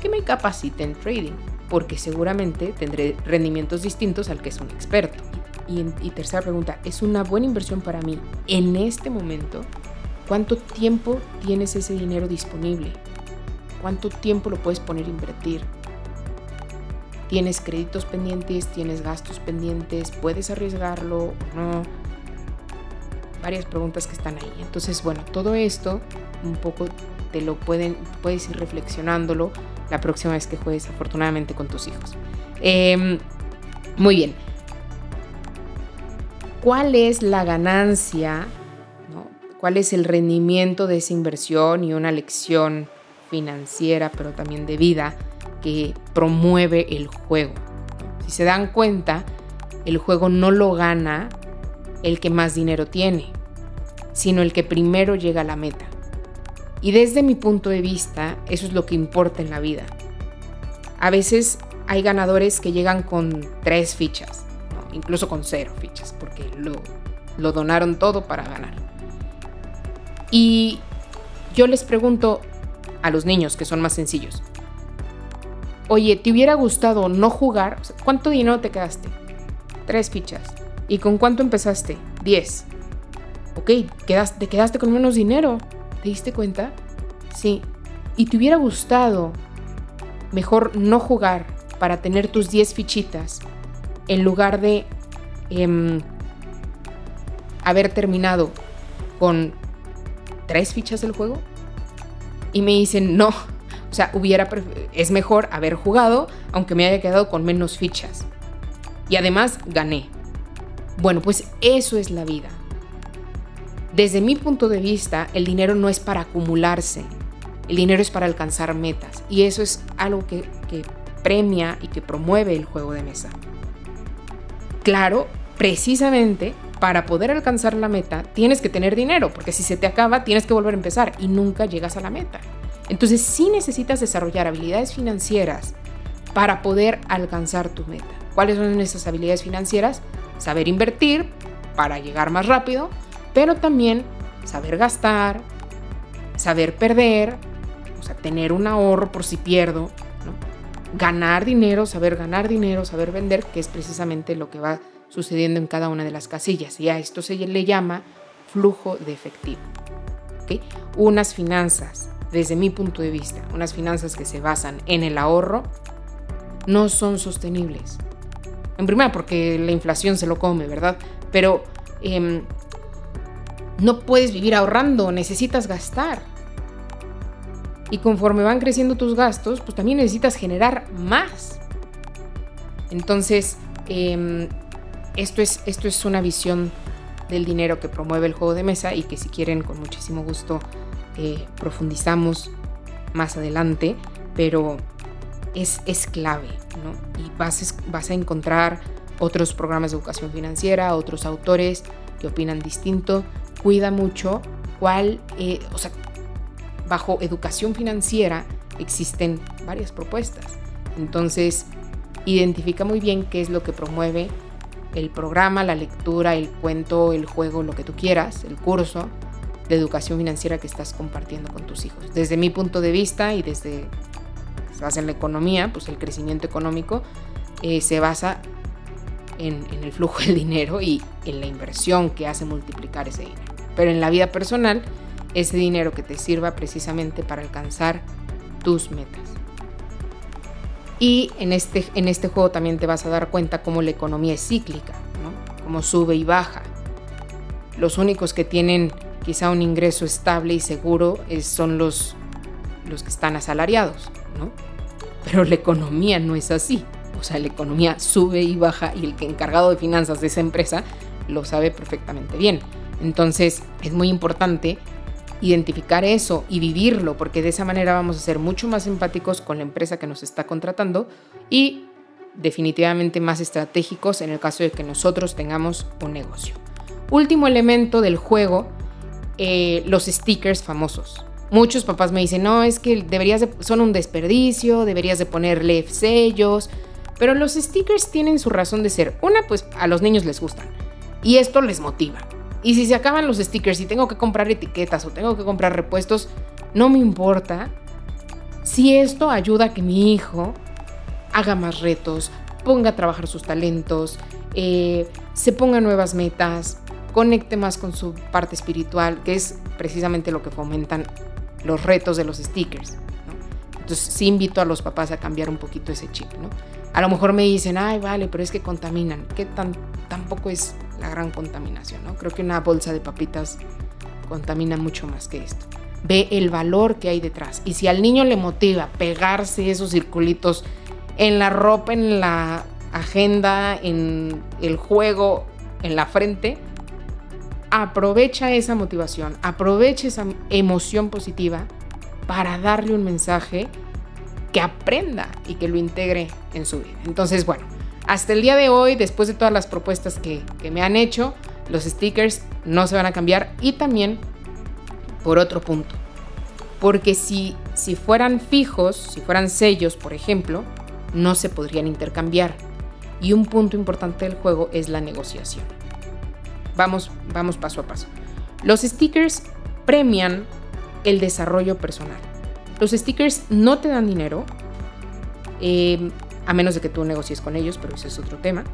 que me capacite en trading, porque seguramente tendré rendimientos distintos al que es un experto. Y, y, tercera pregunta, ¿es una buena inversión para mí en este momento? ¿Cuánto tiempo tienes ese dinero disponible? ¿Cuánto tiempo lo puedes poner a invertir? tienes créditos pendientes, tienes gastos pendientes, puedes arriesgarlo o no. Varias preguntas que están ahí. Entonces, bueno, todo esto un poco te lo pueden, puedes ir reflexionándolo la próxima vez que juegues afortunadamente con tus hijos. Em, muy bien. ¿Cuál es la ganancia? ¿Cuál es el rendimiento de esa inversión y una lección financiera, pero también de vida que promueve el juego. Si se dan cuenta, el juego no lo gana el que más dinero tiene, sino el que primero llega a la meta. Y desde mi punto de vista, eso es lo que importa en la vida. A veces hay ganadores que llegan con tres fichas, incluso con cero fichas, porque lo, lo donaron todo para ganar. Y yo les pregunto a los niños, que son más sencillos, oye, ¿te hubiera gustado no jugar? ¿Cuánto dinero te quedaste? Tres fichas. ¿Y con cuánto empezaste? Diez. Ok, te quedaste con menos dinero. ¿Te diste cuenta? Sí. ¿Y te hubiera gustado mejor no jugar para tener tus diez fichitas en lugar de em, haber terminado con tres fichas del juego? Y me dicen, no, o sea, hubiera es mejor haber jugado aunque me haya quedado con menos fichas. Y además gané. Bueno, pues eso es la vida. Desde mi punto de vista, el dinero no es para acumularse. El dinero es para alcanzar metas. Y eso es algo que, premia y que promueve el juego de mesa. Claro, precisamente para poder alcanzar la meta tienes que tener dinero, porque si se te acaba tienes que volver a empezar y nunca llegas a la meta. Entonces sí necesitas desarrollar habilidades financieras para poder alcanzar tu meta. ¿Cuáles son esas habilidades financieras? Saber invertir para llegar más rápido, pero también saber gastar, saber perder, o sea, tener un ahorro por si pierdo, ganar dinero, saber ganar dinero, saber vender, que es precisamente lo que va sucediendo en cada una de las casillas. Y a esto se le llama flujo de efectivo. Unas finanzas desde mi punto de vista, unas finanzas que se basan en el ahorro, no son sostenibles. En primera, porque la inflación se lo come, ¿verdad? Pero em, no puedes vivir ahorrando, necesitas gastar. Y conforme van creciendo tus gastos, pues también necesitas generar más. Entonces, em, esto, es, esto es una visión del dinero que promueve el juego de mesa y que si quieren con muchísimo gusto eh, profundizamos más adelante, pero es, es clave, ¿no? Y vas, vas a encontrar otros programas de educación financiera, otros autores que opinan distinto. Cuida mucho cuál, eh, o sea, bajo educación financiera existen varias propuestas. Entonces, identifica muy bien qué es lo que promueve el programa, la lectura, el cuento, el juego, lo que tú quieras, el curso de educación financiera que estás compartiendo con tus hijos. Desde mi punto de vista y desde se basa en la economía, pues el crecimiento económico eh, se basa en, en el flujo del dinero y en la inversión que hace multiplicar ese dinero. Pero en la vida personal, ese dinero que te sirva precisamente para alcanzar tus metas. Y en este, en este juego también te vas a dar cuenta cómo la economía es cíclica, ¿no? cómo sube y baja. Los únicos que tienen quizá un ingreso estable y seguro es, son los, los que están asalariados, ¿no? Pero la economía no es así. O sea, la economía sube y baja y el que encargado de finanzas de esa empresa lo sabe perfectamente bien. Entonces es muy importante identificar eso y vivirlo, porque de esa manera vamos a ser mucho más empáticos con la empresa que nos está contratando y definitivamente más estratégicos en el caso de que nosotros tengamos un negocio. Último elemento del juego, eh, los stickers famosos. Muchos papás me dicen, no, es que deberías son un desperdicio, deberías de ponerle sellos, pero los stickers tienen su razón de ser. Una, pues a los niños les gustan y esto les motiva. Y si se acaban los stickers y tengo que comprar etiquetas o tengo que comprar repuestos, no me importa. Si esto ayuda a que mi hijo haga más retos, ponga a trabajar sus talentos, eh, se ponga nuevas metas, conecte más con su parte espiritual, que es precisamente lo que fomentan los retos de los stickers. Entonces sí invito a los papás a cambiar un poquito ese chip. ¿no? A lo mejor me dicen, ay, vale, pero es que contaminan. ¿Qué tan, tampoco es la gran contaminación, ¿no? Creo que una bolsa de papitas contamina mucho más que esto. Ve el valor que hay detrás. Y si al niño le motiva pegarse esos circulitos en la ropa, en la agenda, en el juego, en la frente, aprovecha esa motivación, aprovecha esa emoción positiva para darle un mensaje que aprenda y que lo integre en su vida. Entonces, bueno, hasta el día de hoy, después de todas las propuestas que, me han hecho, los stickers no se van a cambiar y también por otro punto. Porque si, si fueran fijos, si fueran sellos, por ejemplo, no se podrían intercambiar. Y un punto importante del juego es la negociación. Vamos, vamos paso a paso. Los stickers premian el desarrollo personal. Los stickers no te dan dinero. Eh, a menos de que tú negocies con ellos, pero ese es otro tema.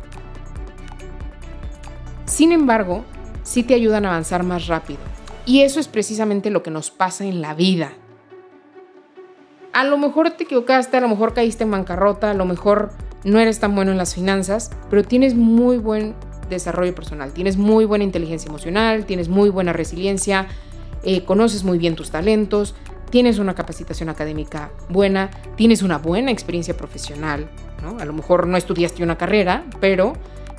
Sin embargo, sí te ayudan a avanzar más rápido. Y eso es precisamente lo que nos pasa en la vida. A lo mejor te equivocaste, a lo mejor caíste en bancarrota, a lo mejor no eres tan bueno en las finanzas, pero tienes muy buen desarrollo personal, tienes muy buena inteligencia emocional, tienes muy buena resiliencia, eh, conoces muy bien tus talentos, tienes una capacitación académica buena, tienes una buena experiencia profesional, a lo mejor no estudiaste una carrera, pero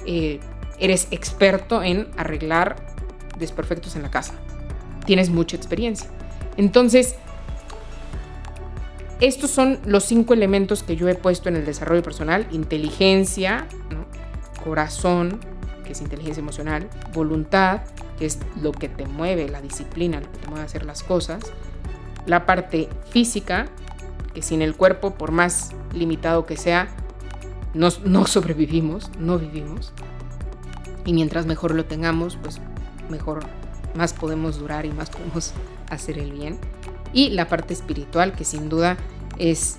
eh, eres experto en arreglar desperfectos en la casa. Tienes mucha experiencia. Entonces, estos son los cinco elementos que yo he puesto en el desarrollo personal. Inteligencia, corazón, que es inteligencia emocional, voluntad, que es lo que te mueve, la disciplina, lo que te mueve a hacer las cosas, la parte física, que sin el cuerpo, por más limitado que sea, no, sobrevivimos, no vivimos. Y mientras mejor lo tengamos, pues mejor, más podemos durar y más podemos hacer el bien. Y la parte espiritual, que sin duda es,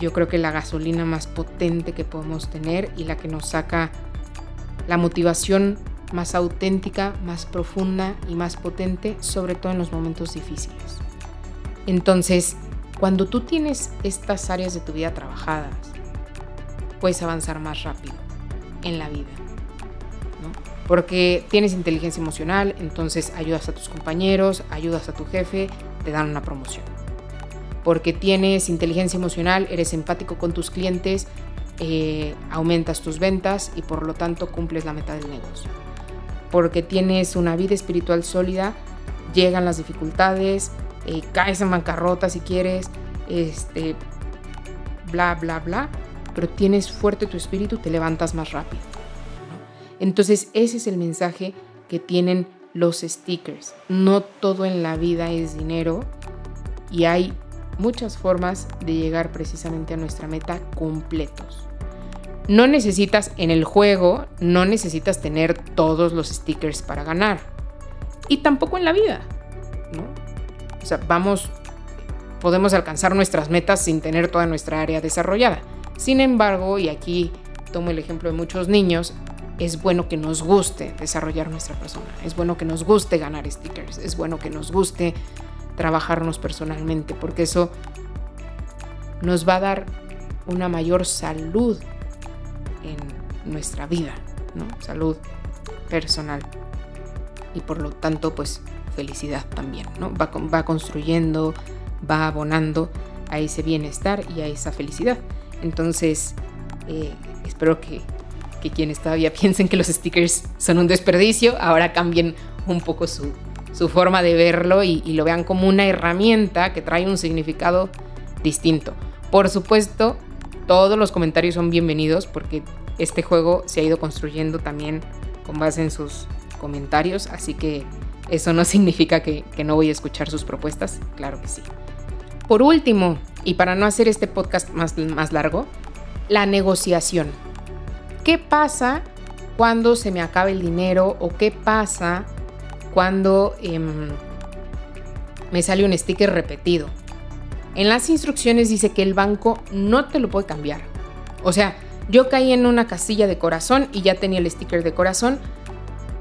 yo creo que la gasolina más potente que podemos tener y la que nos saca la motivación más auténtica, más profunda y más potente, sobre todo en los momentos difíciles. Entonces, cuando tú tienes estas áreas de tu vida trabajadas, puedes avanzar más rápido en la vida. Porque tienes inteligencia emocional, entonces ayudas a tus compañeros, ayudas a tu jefe, te dan una promoción. Porque tienes inteligencia emocional, eres empático con tus clientes, eh, aumentas tus ventas y por lo tanto cumples la meta del negocio. Porque tienes una vida espiritual sólida, llegan las dificultades, eh, caes en bancarrota si quieres, este, bla, bla, bla, pero tienes fuerte tu espíritu, te levantas más rápido. Entonces ese es el mensaje que tienen los stickers. No todo en la vida es dinero y hay muchas formas de llegar precisamente a nuestra meta completos. No necesitas en el juego, no necesitas tener todos los stickers para ganar. Y tampoco en la vida, ¿no? O sea, vamos, podemos alcanzar nuestras metas sin tener toda nuestra área desarrollada. Sin embargo, y aquí tomo el ejemplo de muchos niños, es bueno que nos guste desarrollar nuestra persona, es bueno que nos guste ganar stickers, es bueno que nos guste trabajarnos personalmente, porque eso nos va a dar una mayor salud en nuestra vida, ¿no? Salud personal. Y por lo tanto, pues felicidad también, ¿no? Va, va construyendo, va abonando a ese bienestar y a esa felicidad. Entonces, eh, espero que que quienes todavía piensen que los stickers son un desperdicio, ahora cambien un poco su, forma de verlo y, lo vean como una herramienta que trae un significado distinto. Por supuesto, todos los comentarios son bienvenidos porque este juego se ha ido construyendo también con base en sus comentarios, así que eso no significa que, no voy a escuchar sus propuestas, claro que sí. Por último, y para no hacer este podcast más, más largo, la negociación. ¿Qué pasa cuando se me acaba el dinero o qué pasa cuando em, me sale un sticker repetido? En las instrucciones dice que el banco no te lo puede cambiar. O sea, yo caí en una casilla de corazón y ya tenía el sticker de corazón.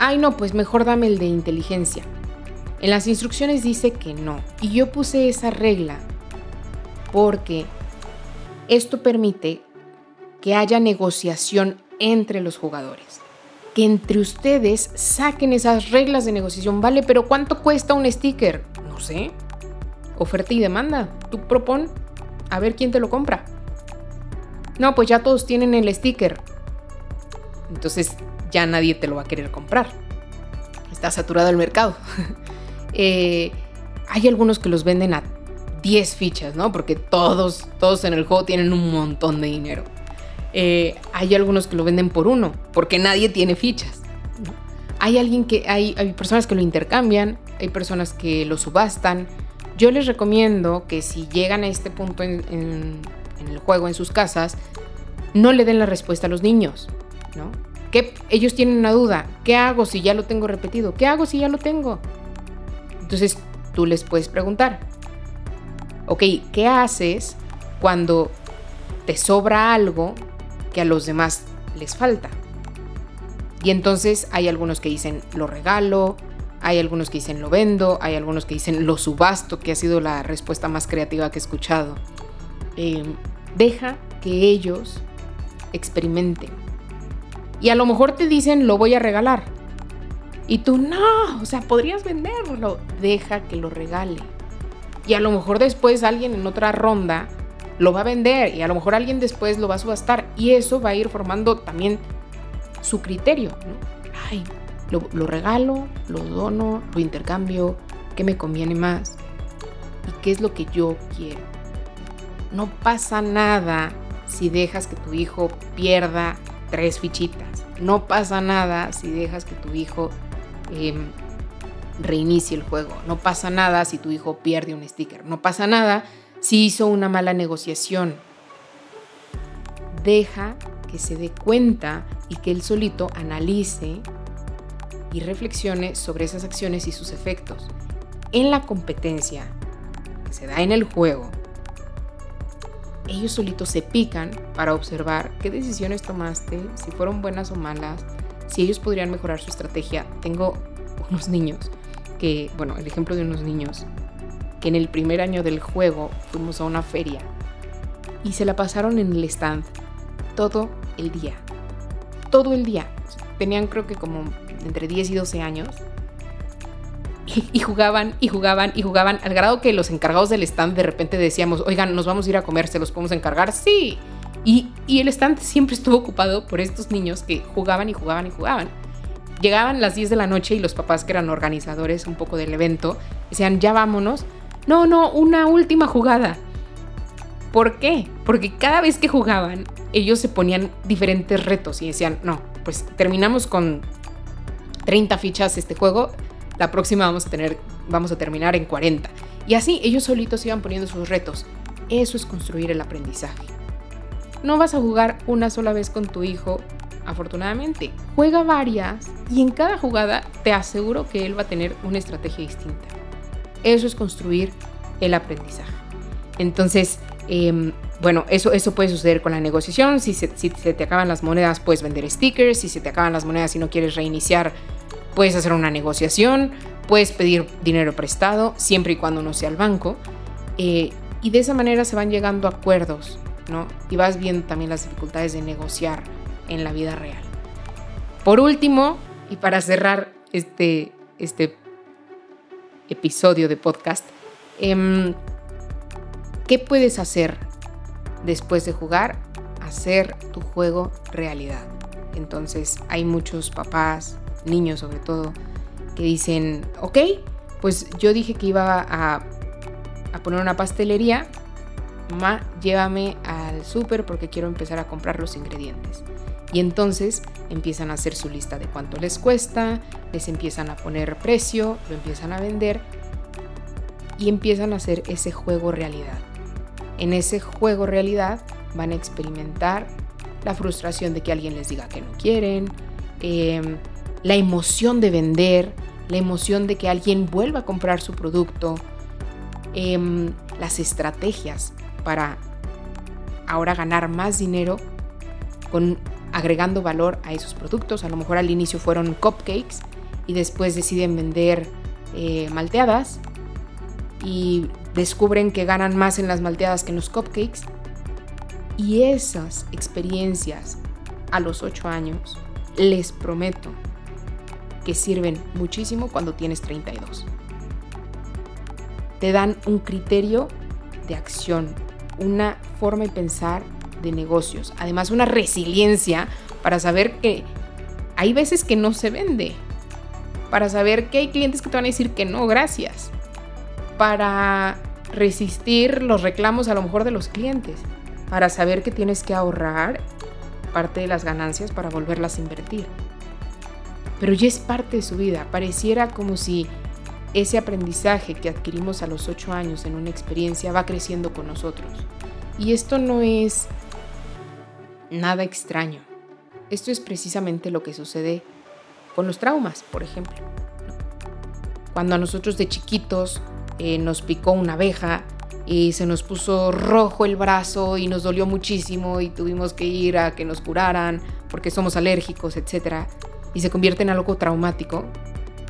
Ay, no, pues mejor dame el de inteligencia. En las instrucciones dice que no. Y yo puse esa regla porque esto permite que haya negociación entre los jugadores. Que entre ustedes saquen esas reglas de negociación, ¿vale? Pero ¿cuánto cuesta un sticker? No sé. Oferta y demanda. Tú propon a ver quién te lo compra. No, pues ya todos tienen el sticker. Entonces ya nadie te lo va a querer comprar. Está saturado el mercado. Eh, hay algunos que los venden a 10 fichas, ¿no? Porque todos, todos en el juego tienen un montón de dinero. Eh, hay algunos que lo venden por uno, porque nadie tiene fichas. Hay alguien que hay, hay personas que lo intercambian, hay personas que lo subastan. Yo les recomiendo que si llegan a este punto en, el juego, en sus casas, no le den la respuesta a los niños, ¿no? Ellos tienen una duda, ¿qué hago si ya lo tengo repetido? ¿Qué hago si ya lo tengo? Entonces tú les puedes preguntar, ok, ¿qué haces cuando te sobra algo que a los demás les falta. Y entonces hay algunos que dicen lo regalo, hay algunos que dicen lo vendo, hay algunos que dicen lo subasto, que ha sido la respuesta más creativa que he escuchado. Em, deja que ellos experimenten. Y a lo mejor te dicen lo voy a regalar. Y tú no, o sea, podrías venderlo. Deja que lo regale. Y a lo mejor después alguien en otra ronda lo va a vender y a lo mejor alguien después lo va a subastar y eso va a ir formando también su criterio. Ay, lo, lo regalo, lo dono, lo intercambio, ¿qué me conviene más? ¿Y qué es lo que yo quiero? No pasa nada si dejas que tu hijo pierda tres fichitas. No pasa nada si dejas que tu hijo em, reinicie el juego. No pasa nada si tu hijo pierde un sticker. No pasa nada si hizo una mala negociación. Deja que se dé cuenta y que él solito analice y reflexione sobre esas acciones y sus efectos. En la competencia que se da en el juego, ellos solitos se pican para observar qué decisiones tomaste, si fueron buenas o malas, si ellos podrían mejorar su estrategia. Tengo unos niños que, bueno, el ejemplo de unos niños que en el primer año del juego fuimos a una feria y se la pasaron en el stand todo el día. Todo el día. Tenían creo que como entre 10 y 12 años. Y, jugaban y jugaban y jugaban al grado que los encargados del stand de repente decíamos, oigan, nos vamos a ir a comer, ¿se los podemos encargar? Sí. Y, y el stand siempre estuvo ocupado por estos niños que jugaban y jugaban y jugaban. Llegaban las 10 de la noche y los papás que eran organizadores un poco del evento decían, ya vámonos. No, no, una última jugada. ¿Por qué? Porque cada vez que jugaban, ellos se ponían diferentes retos y decían, no, pues terminamos con 30 fichas este juego, la próxima vamos a tener, vamos a terminar en 40. Y así ellos solitos iban poniendo sus retos. Eso es construir el aprendizaje. No vas a jugar una sola vez con tu hijo, afortunadamente. Juega varias y en cada jugada te aseguro que él va a tener una estrategia distinta. Eso es construir el aprendizaje. Entonces, Em, bueno, eso, eso puede suceder con la negociación. Si se, si se te acaban las monedas, puedes vender stickers. Si se te acaban las monedas y no quieres reiniciar, puedes hacer una negociación. Puedes pedir dinero prestado, siempre y cuando no sea al banco. Eh, y de esa manera se van llegando acuerdos, ¿no? Y vas viendo también las dificultades de negociar en la vida real. Por último, y para cerrar este, este episodio de podcast, eh, ¿Qué puedes hacer después de jugar? Hacer tu juego realidad. Entonces hay muchos papás, niños sobre todo, que dicen, ok, pues yo dije que iba a, poner una pastelería, mamá, llévame al súper porque quiero empezar a comprar los ingredientes. Y entonces empiezan a hacer su lista de cuánto les cuesta, les empiezan a poner precio, lo empiezan a vender y empiezan a hacer ese juego realidad. En ese juego realidad van a experimentar la frustración de que alguien les diga que no quieren, em, la emoción de vender, la emoción de que alguien vuelva a comprar su producto, em, las estrategias para ahora ganar más dinero con agregando valor a esos productos. A lo mejor al inicio fueron cupcakes y después deciden vender eh, malteadas y descubren que ganan más en las malteadas que en los cupcakes. Y esas experiencias a los 8 años, les prometo que sirven muchísimo cuando tienes 32. Te dan un criterio de acción, una forma de pensar de negocios, además una resiliencia para saber que hay veces que no se vende, para saber que hay clientes que te van a decir que no, gracias, para resistir los reclamos a lo mejor de los clientes, para saber que tienes que ahorrar parte de las ganancias para volverlas a invertir. Pero ya es parte de su vida, pareciera como si ese aprendizaje que adquirimos a los 8 años en una experiencia va creciendo con nosotros. Y esto no es nada extraño. Esto es precisamente lo que sucede con los traumas, por ejemplo. Cuando a nosotros de chiquitos eh, nos picó una abeja y se nos puso rojo el brazo y nos dolió muchísimo y tuvimos que ir a que nos curaran porque somos alérgicos, etc. Y se convierte en algo traumático,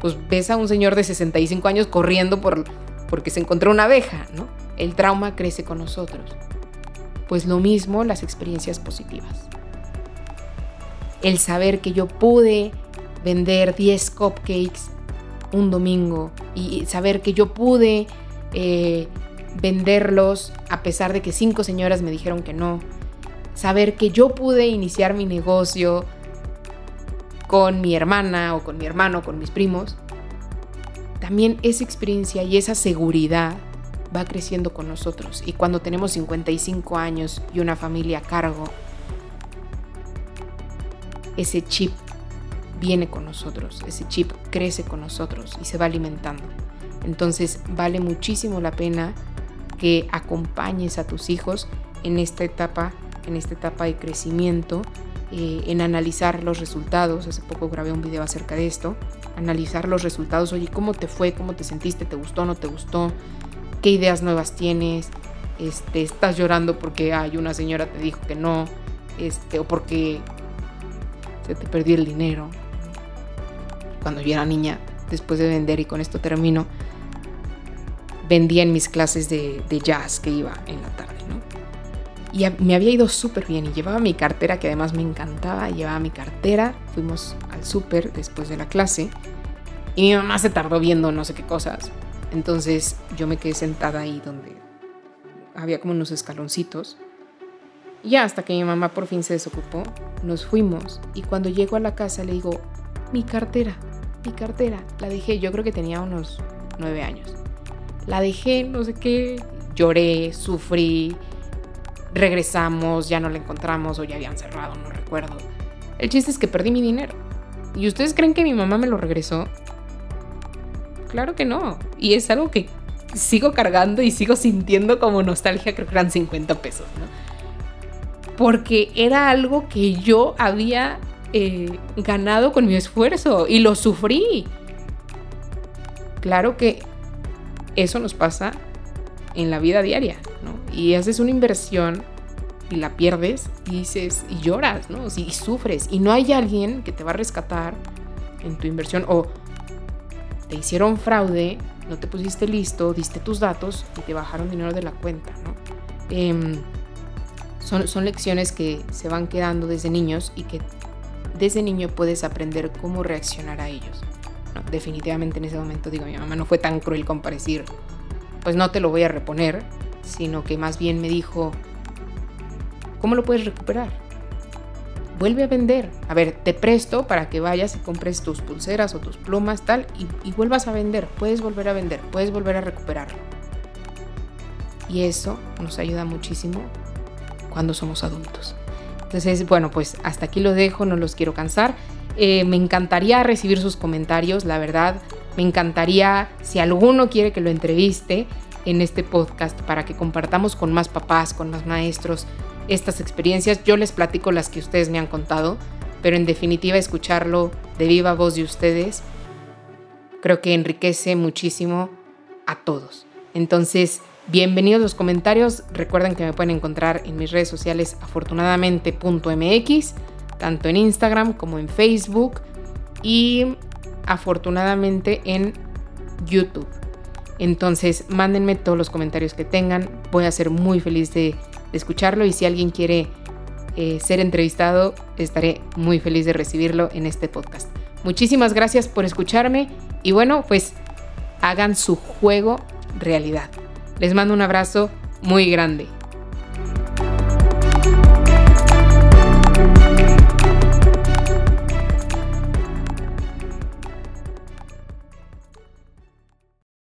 pues ves a un señor de 65 años corriendo por, porque se encontró una abeja, ¿no? El trauma crece con nosotros. Pues lo mismo las experiencias positivas. El saber que yo pude vender 10 cupcakes un domingo y saber que yo pude eh, venderlos a pesar de que cinco señoras me dijeron que no. Saber que yo pude iniciar mi negocio con mi hermana o con mi hermano, o con mis primos. También esa experiencia y esa seguridad va creciendo con nosotros. Y cuando tenemos 55 años y una familia a cargo, ese chip viene con nosotros, ese chip crece con nosotros y se va alimentando. Entonces vale muchísimo la pena que acompañes a tus hijos en esta etapa, en esta etapa de crecimiento, eh, en analizar los resultados. Hace poco grabé un video acerca de esto. Analizar los resultados. Oye, ¿cómo te fue? ¿Cómo te sentiste? ¿Te gustó? ¿No te gustó? ¿Qué ideas nuevas tienes? Este, ¿Estás llorando porque hay una señora te dijo que no? Este, o porque se te perdió el dinero cuando yo era niña, después de vender, y con esto termino, vendía en mis clases de, jazz que iba en la tarde, ¿no? Y me había ido súper bien y llevaba mi cartera, que además me encantaba, llevaba mi cartera, fuimos al súper después de la clase y mi mamá se tardó viendo no sé qué cosas. Entonces yo me quedé sentada ahí donde había como unos escaloncitos. Y ya hasta que mi mamá por fin se desocupó, nos fuimos y cuando llego a la casa le digo, mi cartera, mi cartera, la dejé, yo creo que tenía unos nueve años. La dejé, no sé qué, lloré, sufrí, regresamos, ya no la encontramos o ya habían cerrado, no recuerdo. El chiste es que perdí mi dinero. ¿Y ustedes creen que mi mamá me lo regresó? Claro que no. Y es algo que sigo cargando y sigo sintiendo como nostalgia, creo que eran 50 pesos, ¿no? Porque era algo que yo había eh, ganado con mi esfuerzo y lo sufrí. Claro que eso nos pasa en la vida diaria, ¿no? Y haces una inversión y la pierdes y dices, y lloras, ¿no? Y sufres. Y no hay alguien que te va a rescatar en tu inversión o te hicieron fraude, no te pusiste listo, diste tus datos y te bajaron dinero de la cuenta, ¿no? Em, son, son lecciones que se van quedando desde niños y que desde niño puedes aprender cómo reaccionar a ellos. definitivamente en ese momento digo, mi mamá no fue tan cruel decir, pues no te lo voy a reponer, sino que más bien me dijo, ¿cómo lo puedes recuperar? Vuelve a vender. A ver, te presto para que vayas y compres tus pulseras o tus plumas, tal, y, vuelvas a vender. Puedes volver a vender, puedes volver a recuperarlo. Y eso nos ayuda muchísimo cuando somos adultos. Entonces, bueno, pues hasta aquí lo dejo, no los quiero cansar. Eh, me encantaría recibir sus comentarios, la verdad. Me encantaría, si alguno quiere que lo entreviste en este podcast para que compartamos con más papás, con más maestros estas experiencias. Yo les platico las que ustedes me han contado, pero en definitiva escucharlo de viva voz de ustedes creo que enriquece muchísimo a todos. Entonces, bienvenidos los comentarios. Recuerden que me pueden encontrar en mis redes sociales afortunadamente.mx tanto en Instagram como en Facebook y afortunadamente en YouTube. Entonces, mándenme todos los comentarios que tengan. Voy a ser muy feliz de, escucharlo y si alguien quiere eh, ser entrevistado, estaré muy feliz de recibirlo en este podcast. Muchísimas gracias por escucharme y bueno, pues hagan su juego realidad. Les mando un abrazo muy grande.